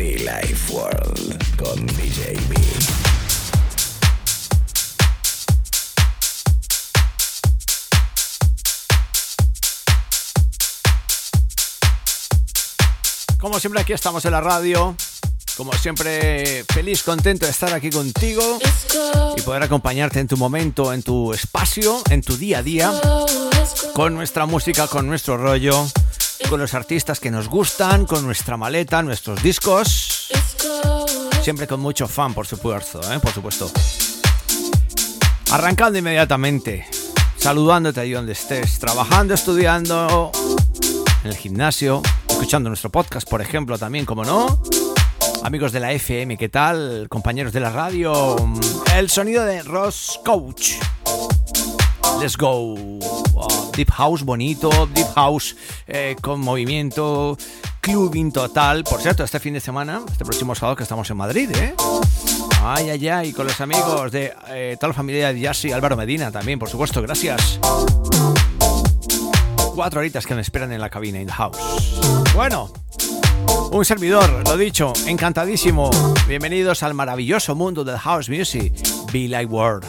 Life World con DJ B. Como siempre aquí estamos en la radio. Como siempre, feliz, contento de estar aquí contigo y poder acompañarte en tu momento, en tu espacio, en tu día a día, con nuestra música, con nuestro rollo, con los artistas que nos gustan, con nuestra maleta, nuestros discos. Siempre con mucho fan, por supuesto, ¿eh? por supuesto. Arrancando inmediatamente, saludándote ahí donde estés, trabajando, estudiando, en el gimnasio, escuchando nuestro podcast, por ejemplo, también, como no. Amigos de la FM, ¿qué tal? Compañeros de la radio. El sonido de Ross Coach. Let's go. Deep House bonito, Deep House eh, con movimiento, clubbing total. Por cierto, este fin de semana, este próximo sábado que estamos en Madrid, ¿eh? Ay, ay, ay, con los amigos de eh, toda la familia de Yassi, Álvaro Medina también, por supuesto, gracias. Cuatro horitas que me esperan en la cabina, in the house. Bueno, un servidor, lo dicho, encantadísimo. Bienvenidos al maravilloso mundo del house music, Be Like World.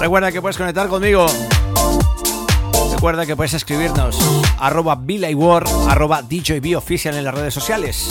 Recuerda que puedes conectar conmigo. Recuerda que puedes escribirnos arroba War, arroba Oficial en las redes sociales.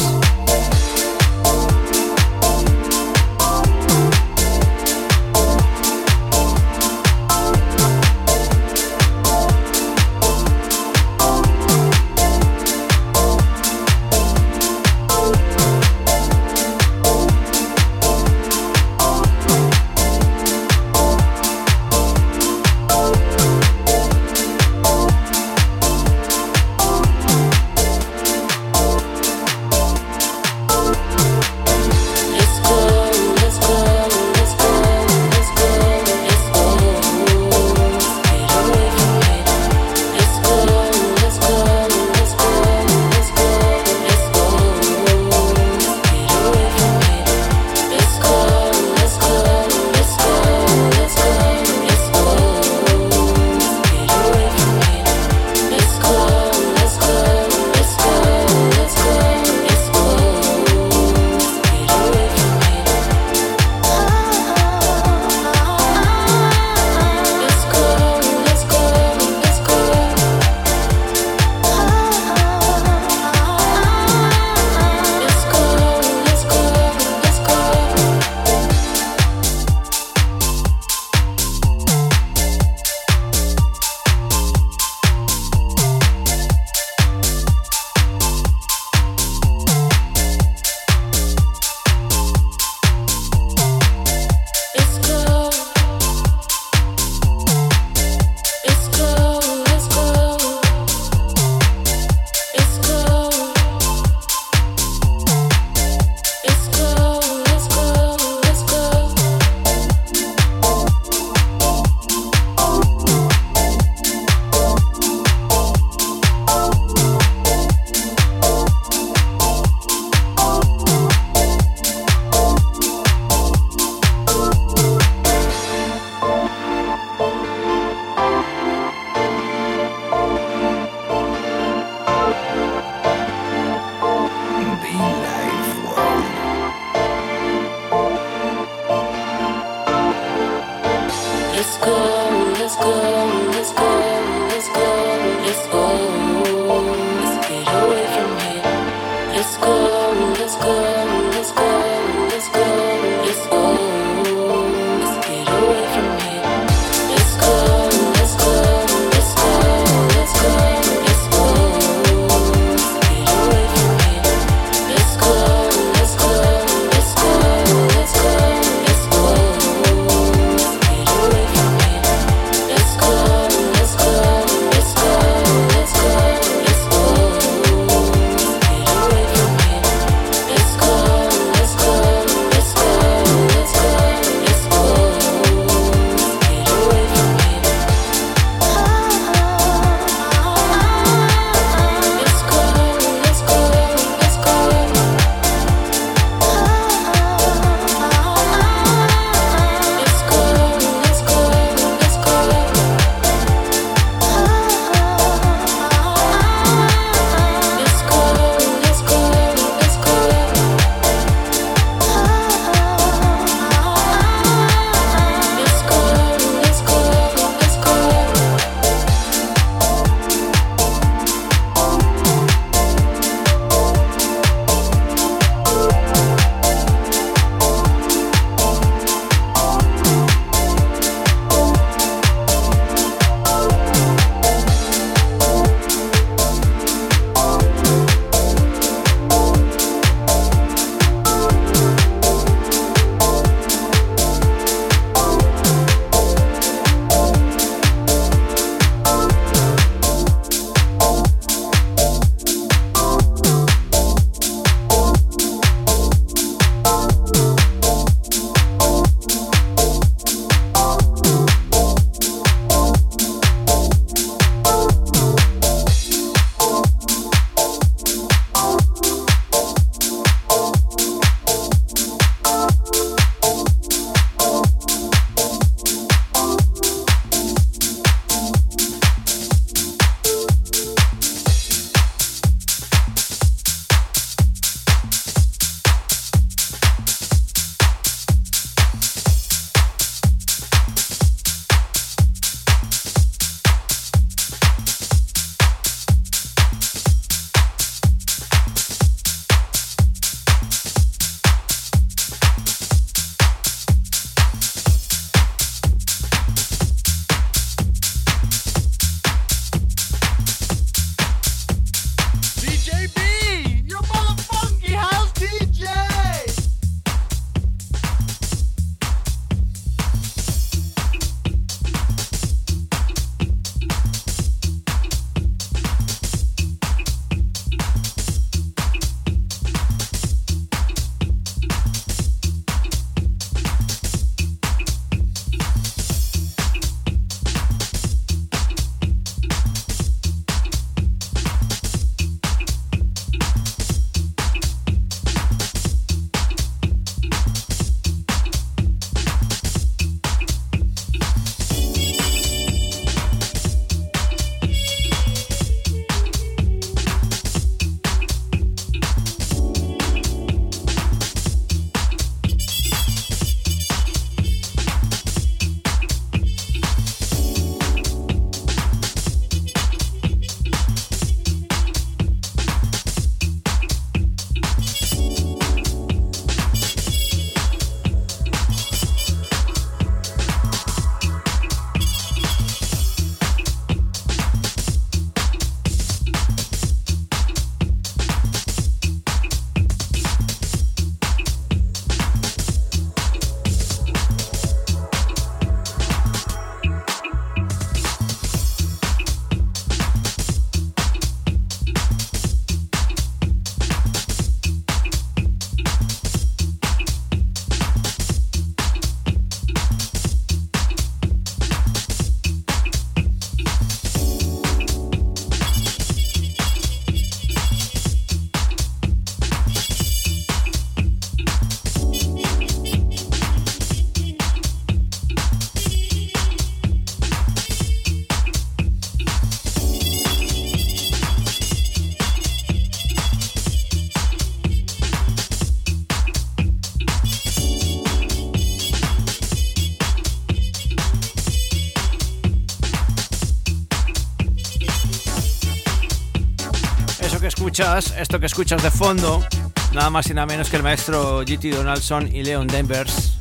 Escuchas, esto que escuchas de fondo, nada más y nada menos que el maestro GT Donaldson y Leon Denvers.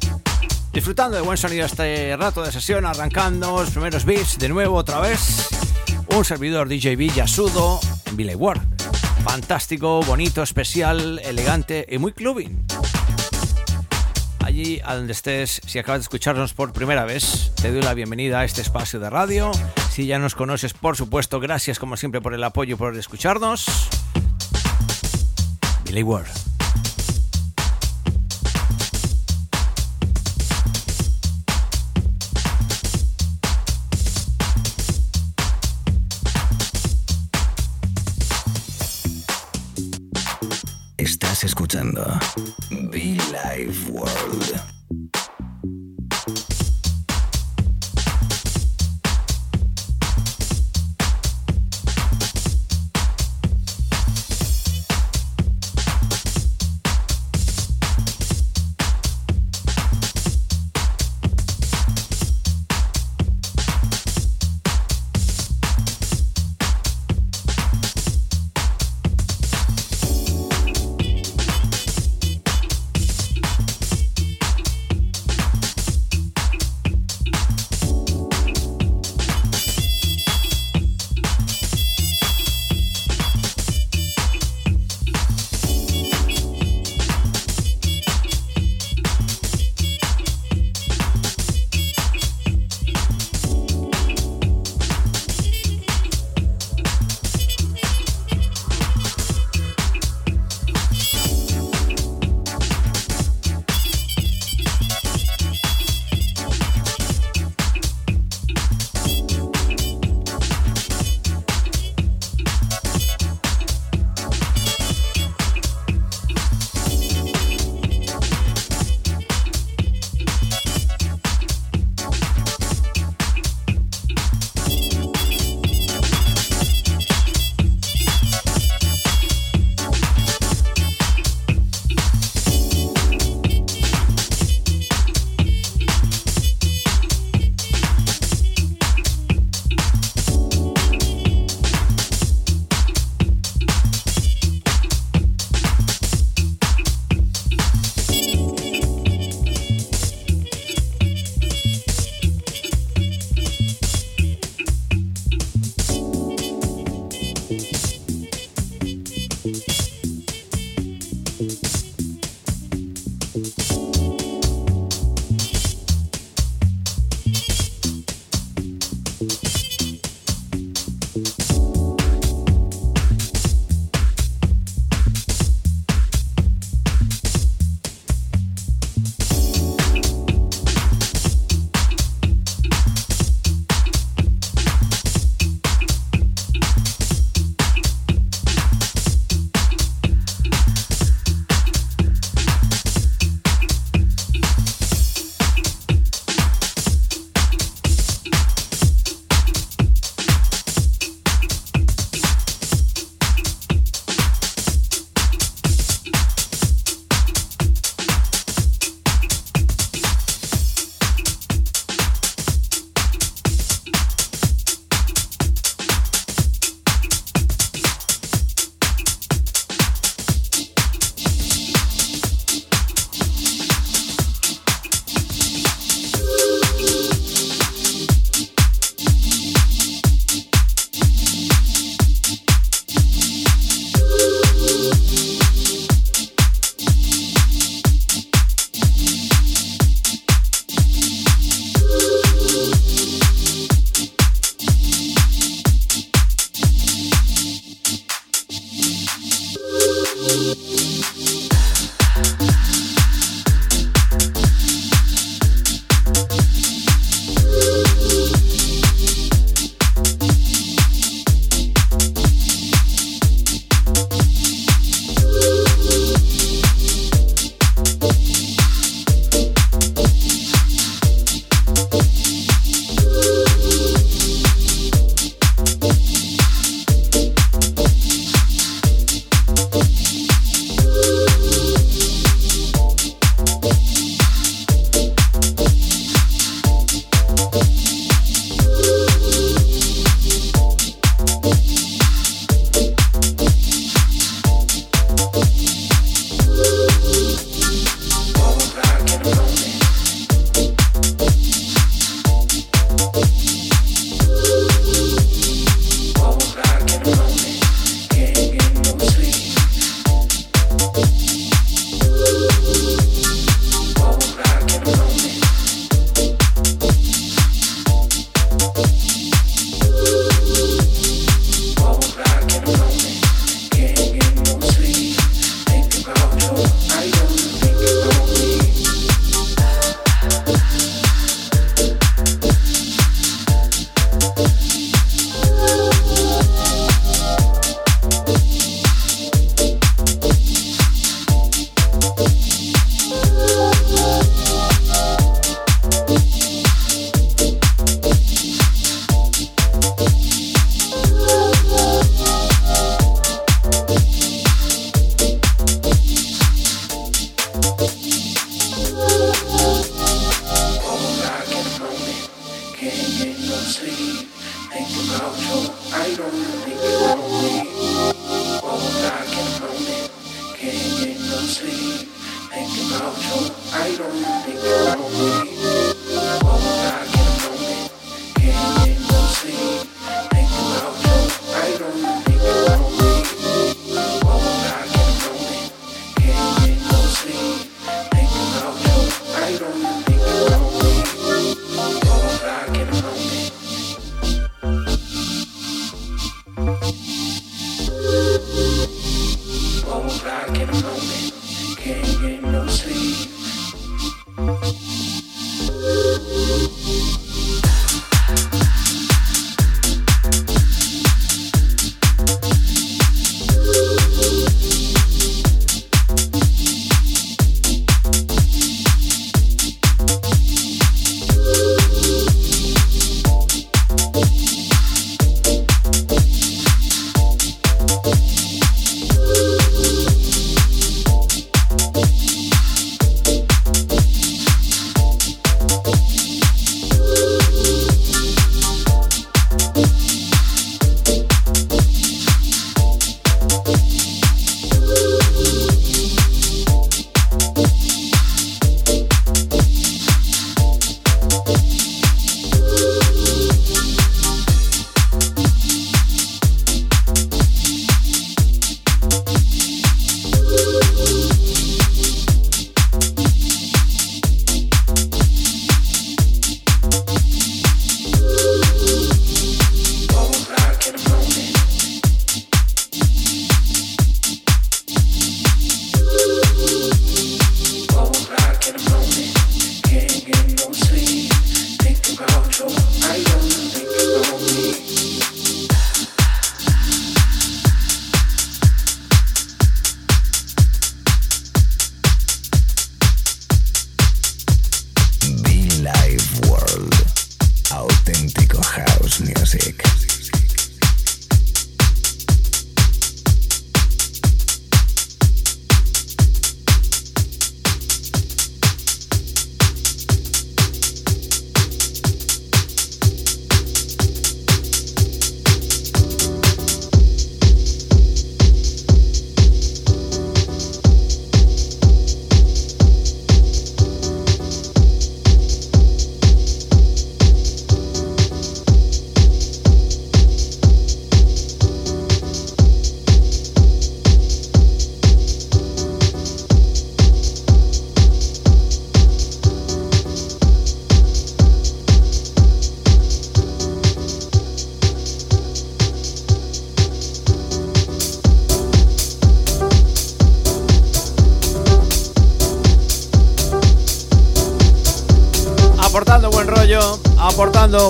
Disfrutando de buen sonido este rato de sesión, arrancando los primeros beats de nuevo otra vez. Un servidor DJB Yasudo en Billy Ward. Fantástico, bonito, especial, elegante y muy clubbing. Allí a donde estés, si acabas de escucharnos por primera vez, te doy la bienvenida a este espacio de radio. Si ya nos conoces, por supuesto, gracias como siempre por el apoyo y por escucharnos. Billy Ward.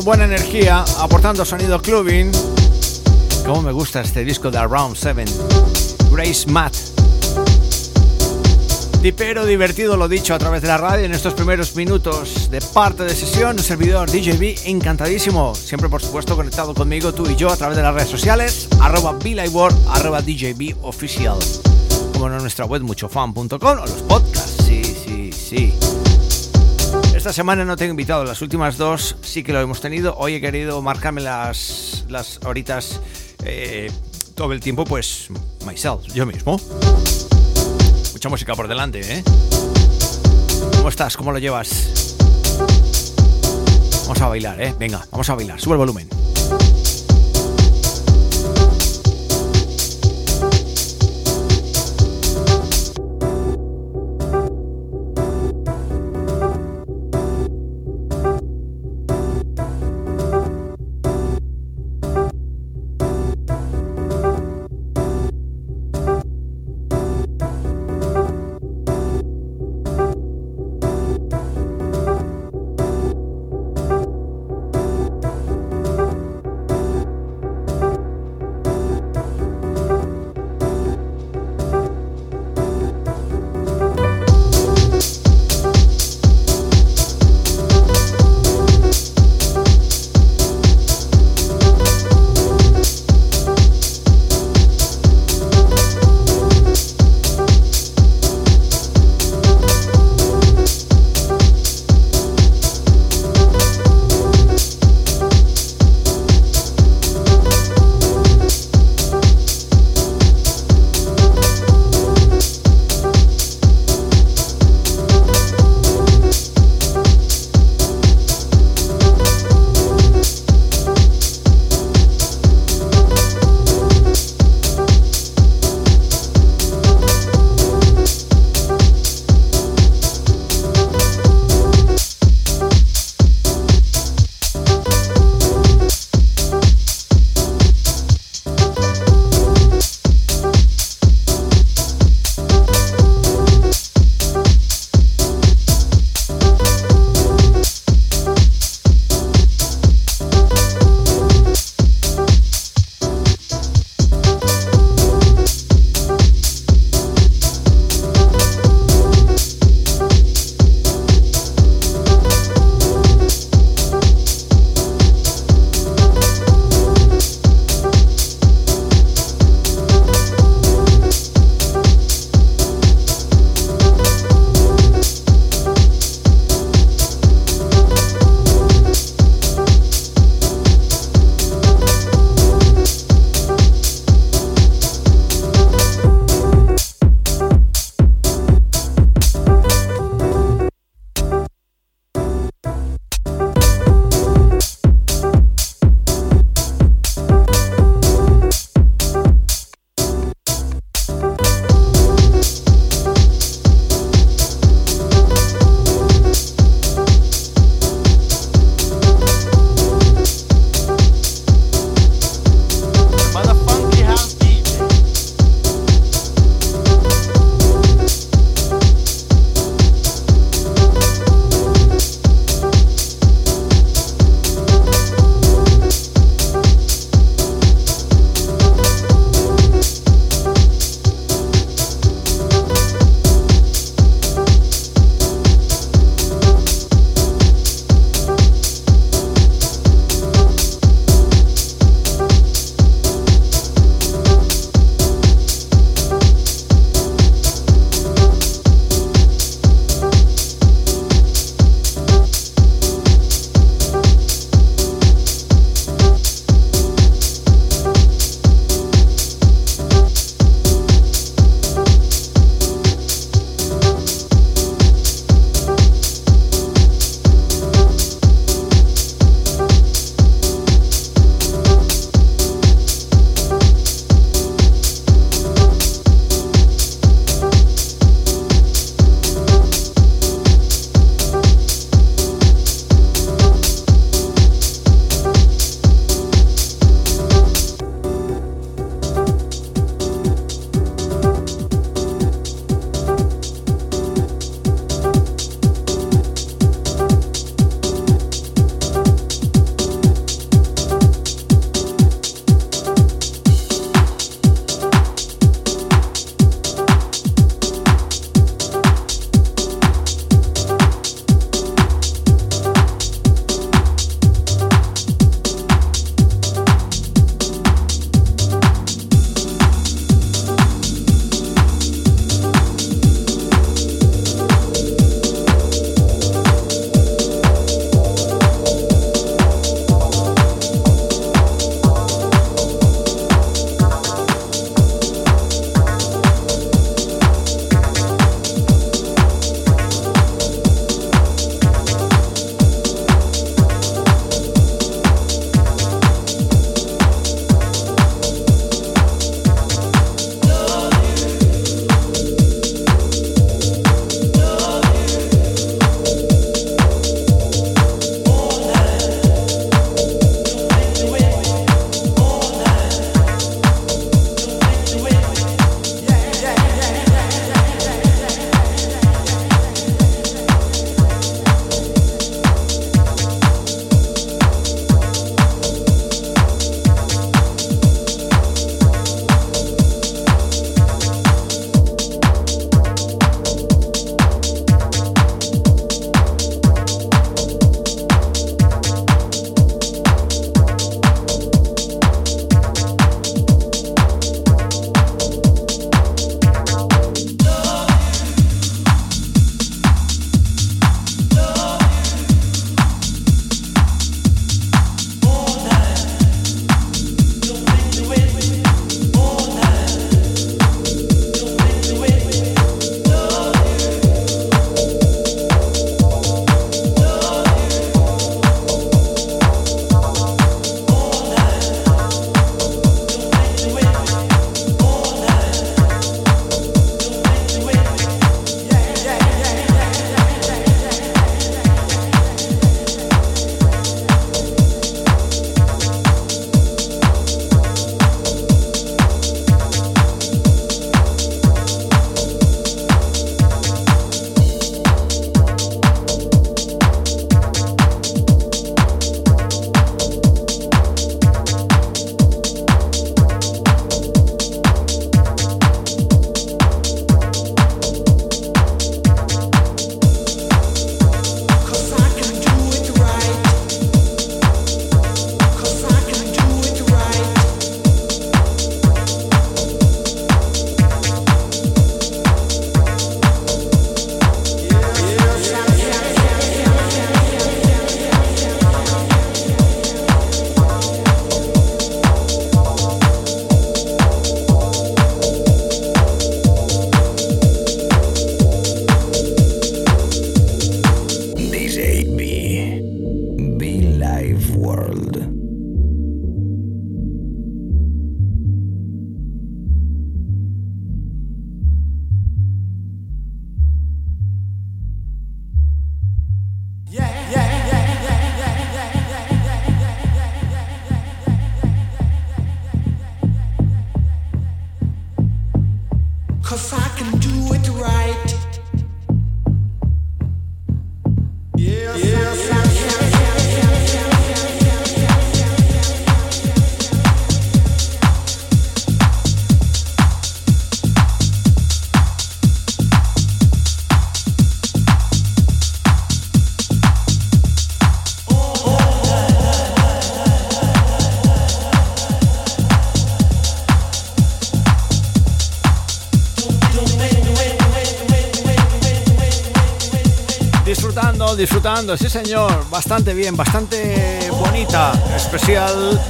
Buena energía, aportando sonido clubbing. Como me gusta este disco de Around 7. Grace Matt. Tipero divertido, lo dicho, a través de la radio en estos primeros minutos de parte de sesión. Un servidor DJB encantadísimo. Siempre, por supuesto, conectado conmigo, tú y yo, a través de las redes sociales. Arroba arroba DJB oficial. Como en nuestra web muchofan.com o los podcasts. Sí, sí, sí. Esta semana no tengo invitado, las últimas dos sí que lo hemos tenido. Hoy he querido marcarme las, las horitas eh, todo el tiempo, pues myself, yo mismo. Mucha música por delante, ¿eh? ¿Cómo estás? ¿Cómo lo llevas? Vamos a bailar, ¿eh? Venga, vamos a bailar. Sube el volumen. Disfrutando, sí señor, bastante bien, bastante bonita, especial,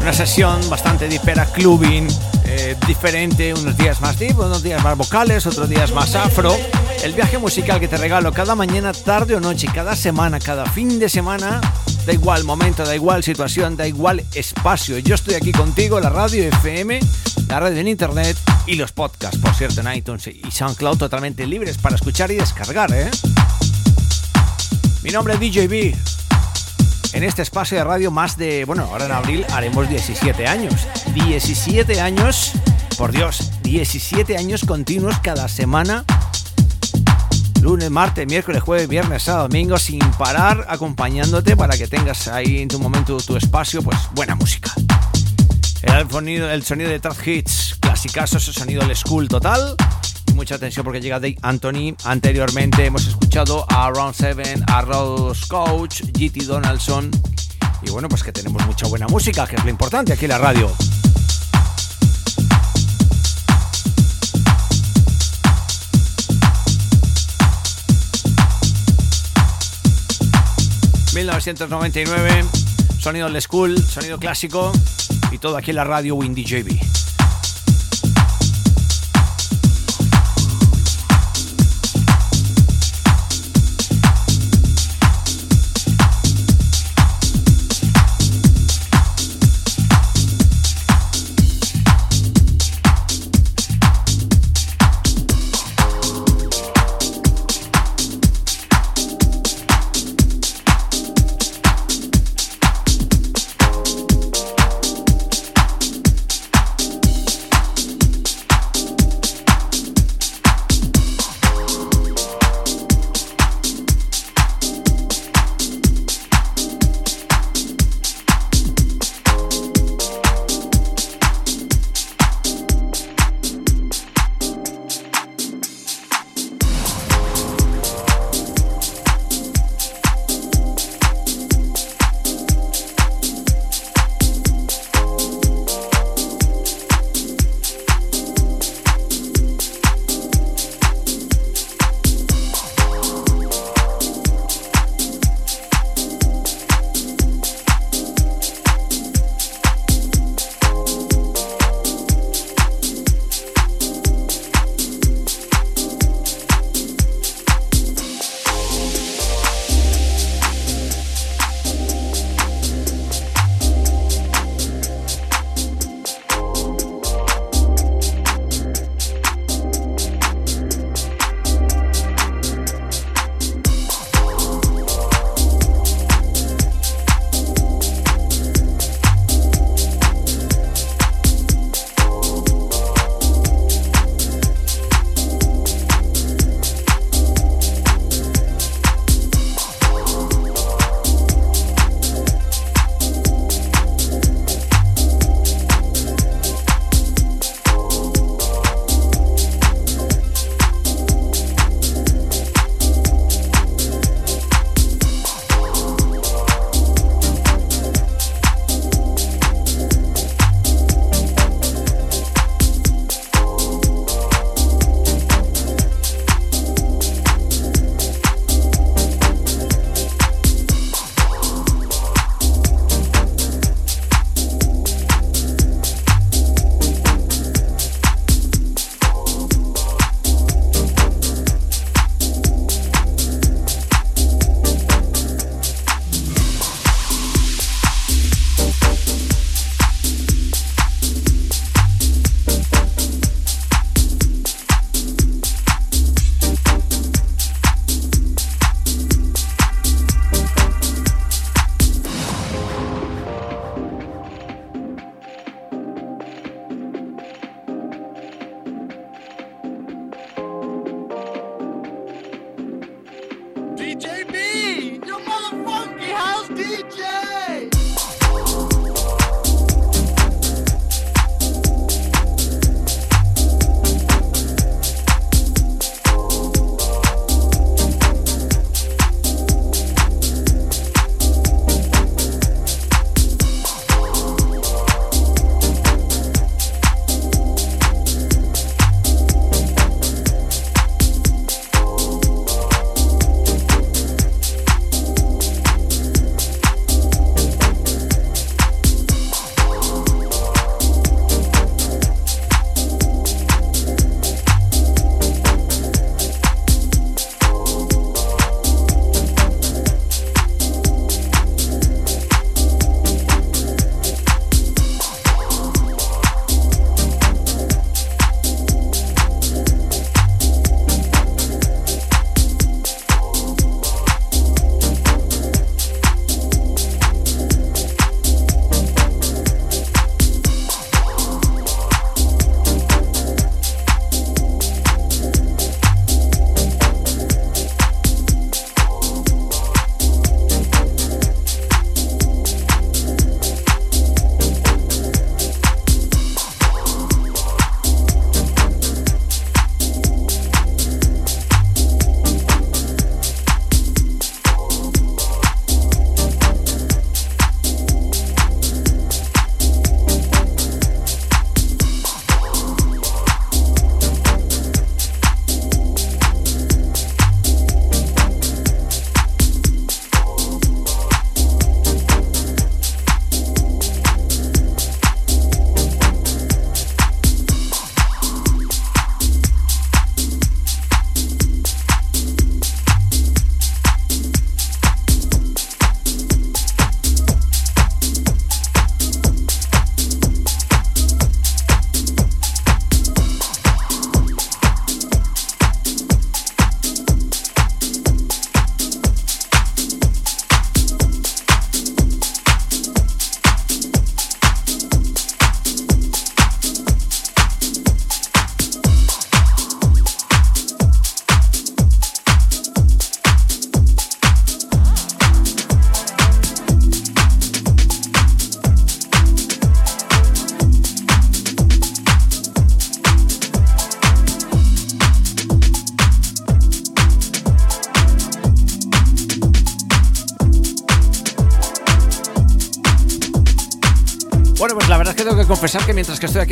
una sesión bastante de clubbing, eh, diferente, unos días más deep, unos días más vocales, otros días más afro. El viaje musical que te regalo cada mañana, tarde o noche, cada semana, cada fin de semana, da igual momento, da igual situación, da igual espacio. Yo estoy aquí contigo, la radio FM, la radio en internet y los podcasts, por cierto, en iTunes y SoundCloud totalmente libres para escuchar y descargar, ¿eh? Mi nombre es DJB. En este espacio de radio más de, bueno, ahora en abril haremos 17 años. 17 años, por Dios, 17 años continuos cada semana. Lunes, martes, miércoles, jueves, viernes, sábado, domingo, sin parar, acompañándote para que tengas ahí en tu momento, tu espacio, pues buena música. El sonido, el sonido de Trap Hits, clasicazo, ese sonido del school total mucha atención porque llega Dave Anthony. Anteriormente hemos escuchado a Round 7, a Rose Coach, GT Donaldson. Y bueno, pues que tenemos mucha buena música, que es lo importante aquí en la radio. ...1999... Sonido old school, sonido clásico... ...y todo aquí en la radio Windy JB.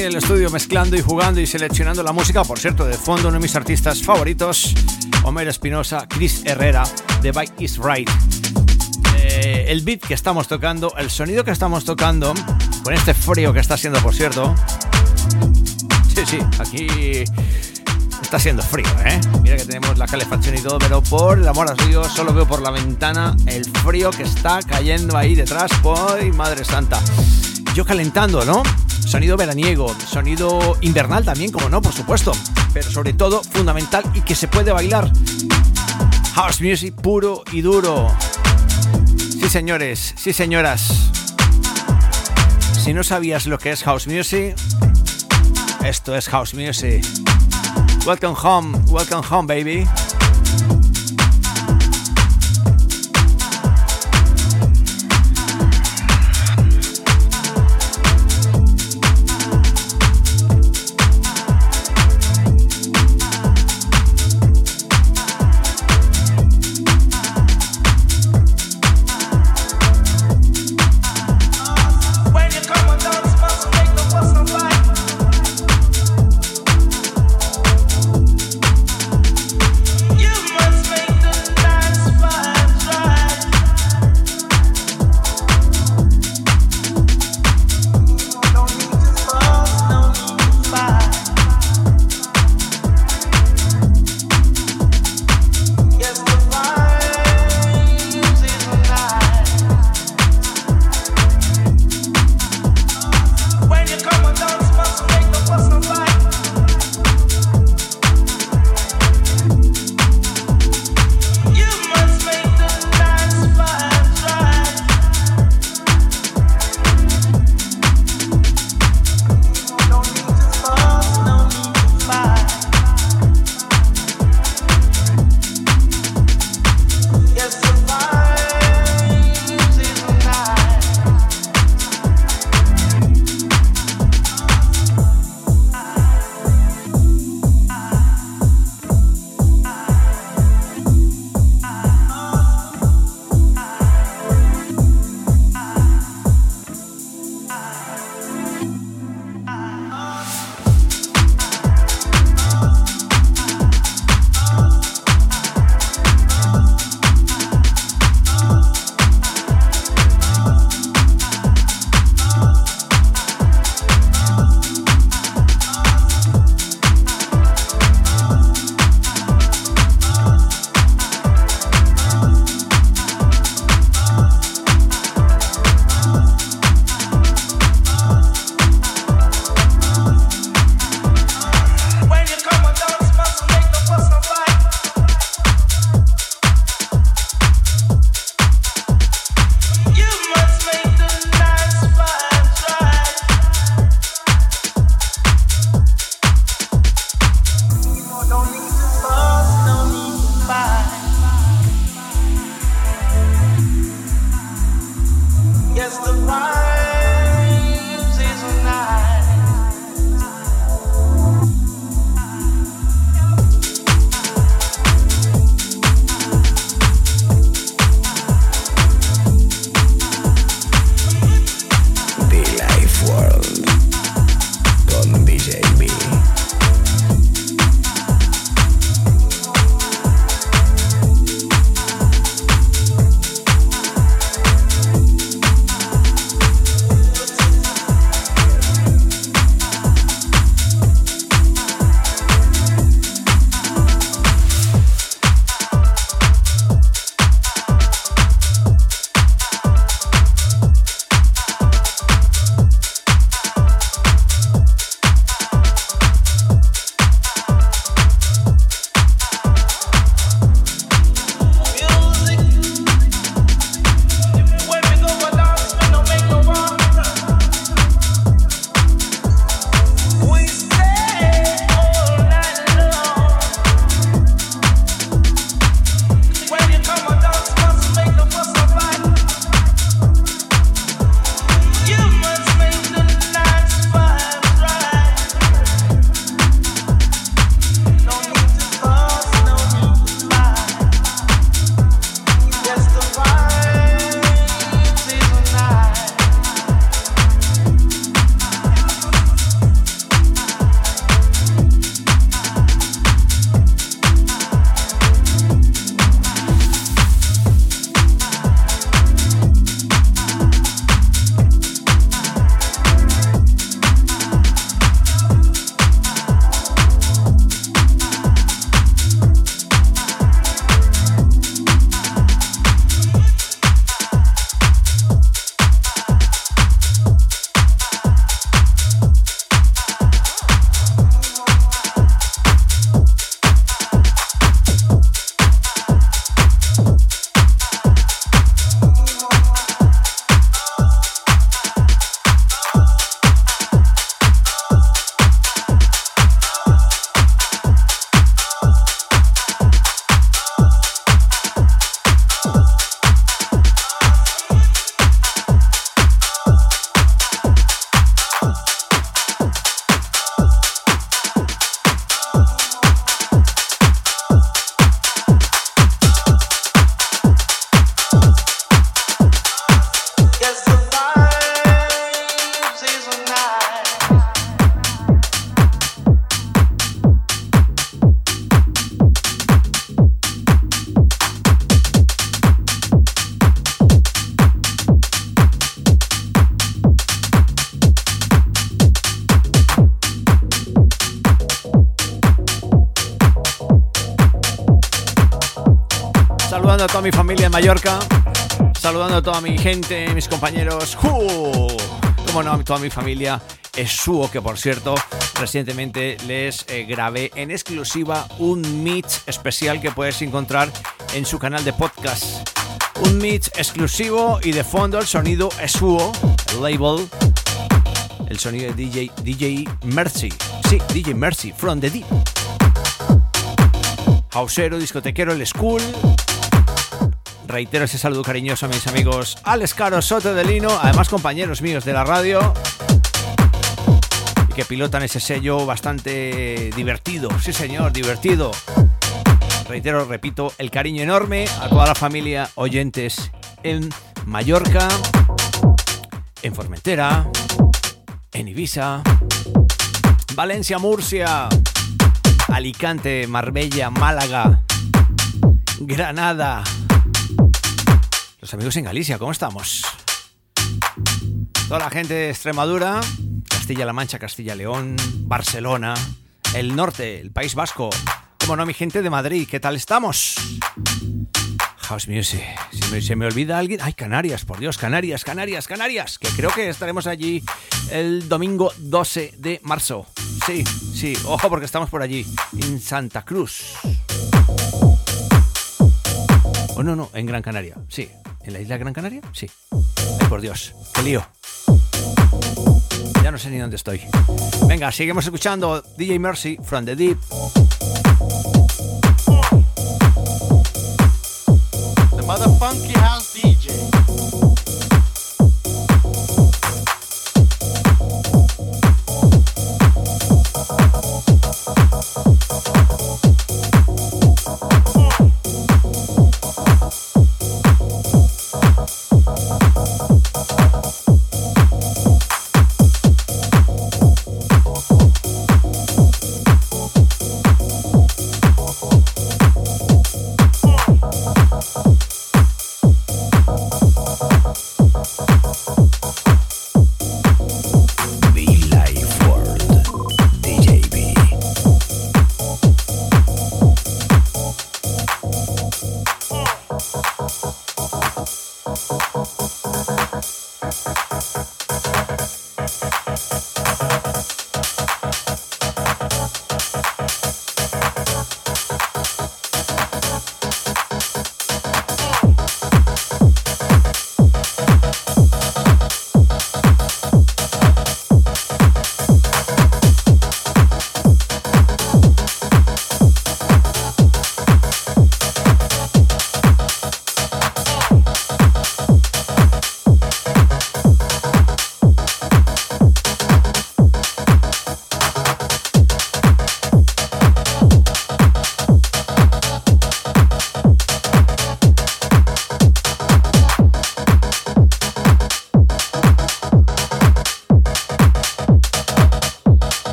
En el estudio mezclando y jugando y seleccionando la música, por cierto, de fondo uno de mis artistas favoritos, Homer Espinosa, Chris Herrera, The Bike is Right. Eh, el beat que estamos tocando, el sonido que estamos tocando, con este frío que está haciendo, por cierto. Sí, sí, aquí está siendo frío, ¿eh? Mira que tenemos la calefacción y todo, pero por el amor a Dios, solo veo por la ventana el frío que está cayendo ahí detrás. ¡Ay, madre santa! Yo calentando, ¿no? Sonido veraniego, sonido invernal también, como no, por supuesto. Pero sobre todo, fundamental y que se puede bailar. House music puro y duro. Sí, señores, sí, señoras. Si no sabías lo que es house music, esto es house music. Welcome home, welcome home, baby. Toda mi familia en Mallorca, saludando a toda mi gente, mis compañeros, como no, a toda mi familia Suo, que por cierto, recientemente les eh, grabé en exclusiva un mix especial que puedes encontrar en su canal de podcast. Un mix exclusivo y de fondo el sonido Suo, el label, el sonido de DJ, DJ Mercy. Sí, DJ Mercy, from the deep. Hausero, discotequero, el school. Reitero ese saludo cariñoso a mis amigos Alex Caro Soto de Lino, además compañeros míos de la radio y que pilotan ese sello bastante divertido. Sí, señor, divertido. Reitero, repito, el cariño enorme a toda la familia oyentes en Mallorca, en Formentera, en Ibiza, Valencia, Murcia, Alicante, Marbella, Málaga, Granada. Amigos en Galicia, ¿cómo estamos? Toda la gente de Extremadura, Castilla-La Mancha, Castilla-León, Barcelona, el norte, el País Vasco. Como no, mi gente de Madrid, ¿qué tal estamos? House Music. Si me, se me olvida alguien. ¡Ay, Canarias! Por Dios, Canarias, Canarias, Canarias. Que creo que estaremos allí el domingo 12 de marzo. Sí, sí, ojo porque estamos por allí, en Santa Cruz. Oh, no, no, en Gran Canaria. Sí, en la isla Gran Canaria. Sí. Ay, por Dios, qué lío. Ya no sé ni dónde estoy. Venga, seguimos escuchando DJ Mercy from the Deep.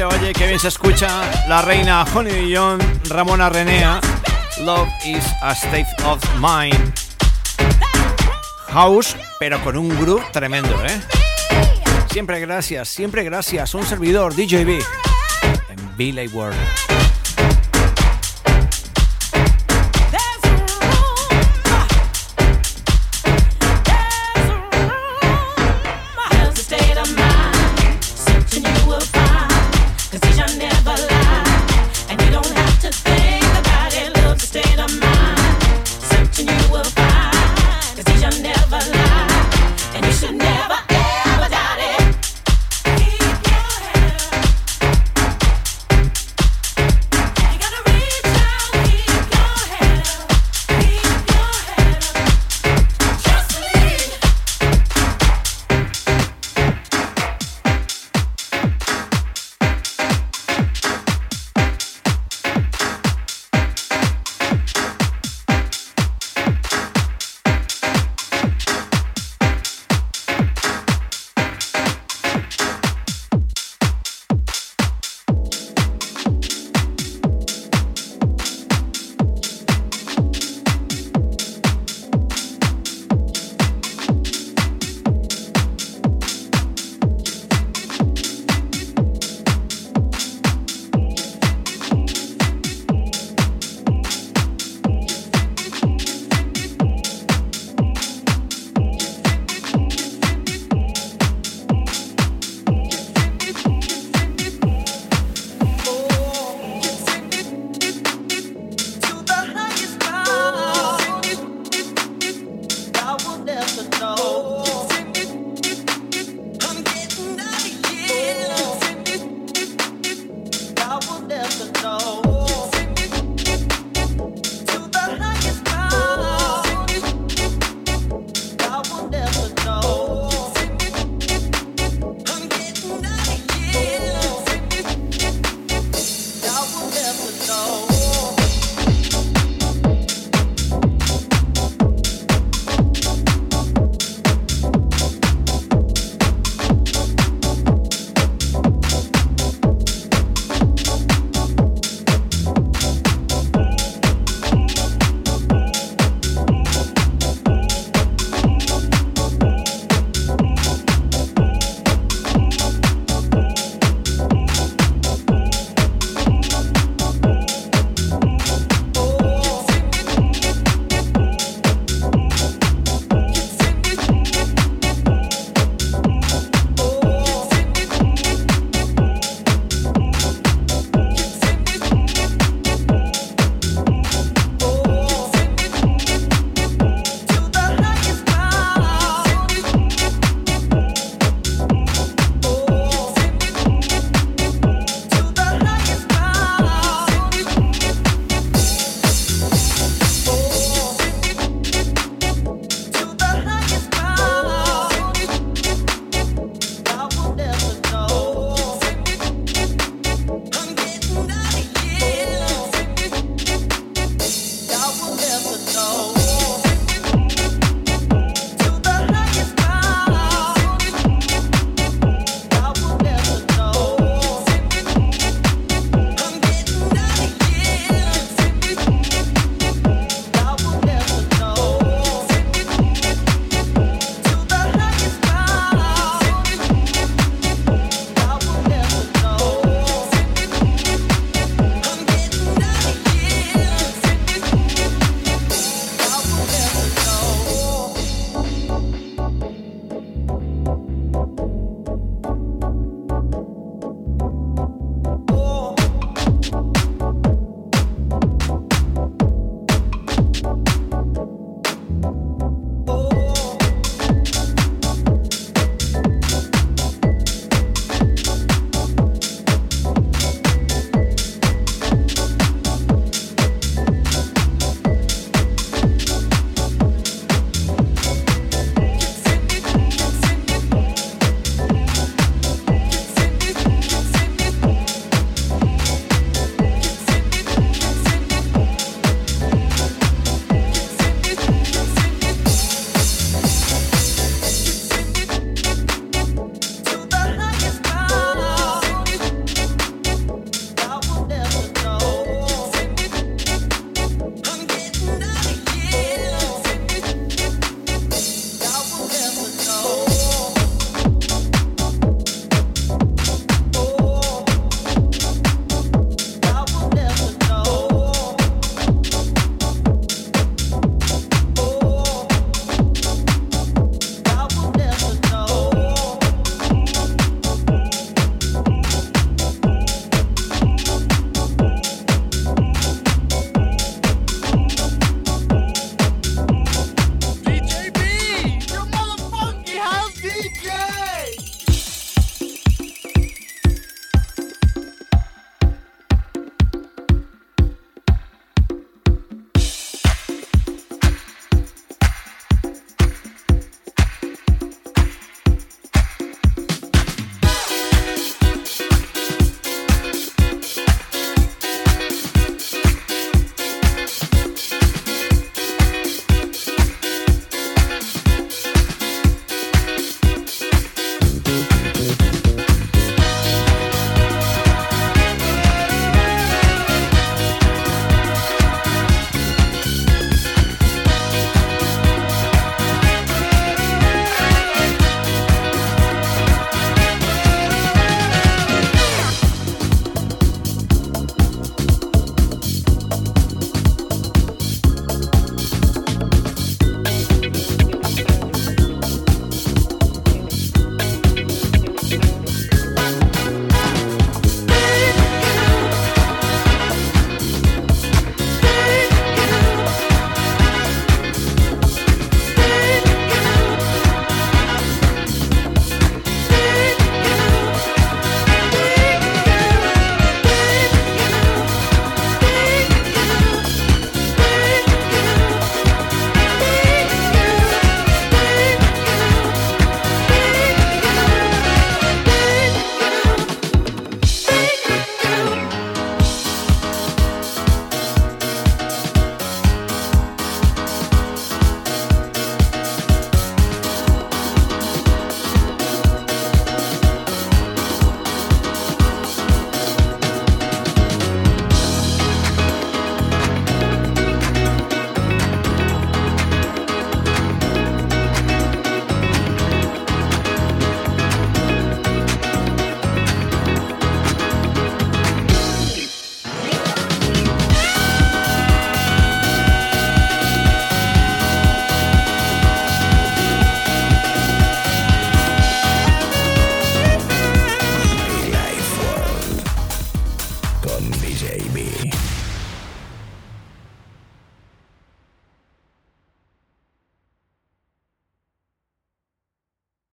Se oye, qué bien se escucha la reina Honey Dijon, Ramona Renea. Love is a state of mind. House, pero con un groove tremendo, ¿eh? Siempre gracias, siempre gracias. Un servidor, DJB, en Billy World.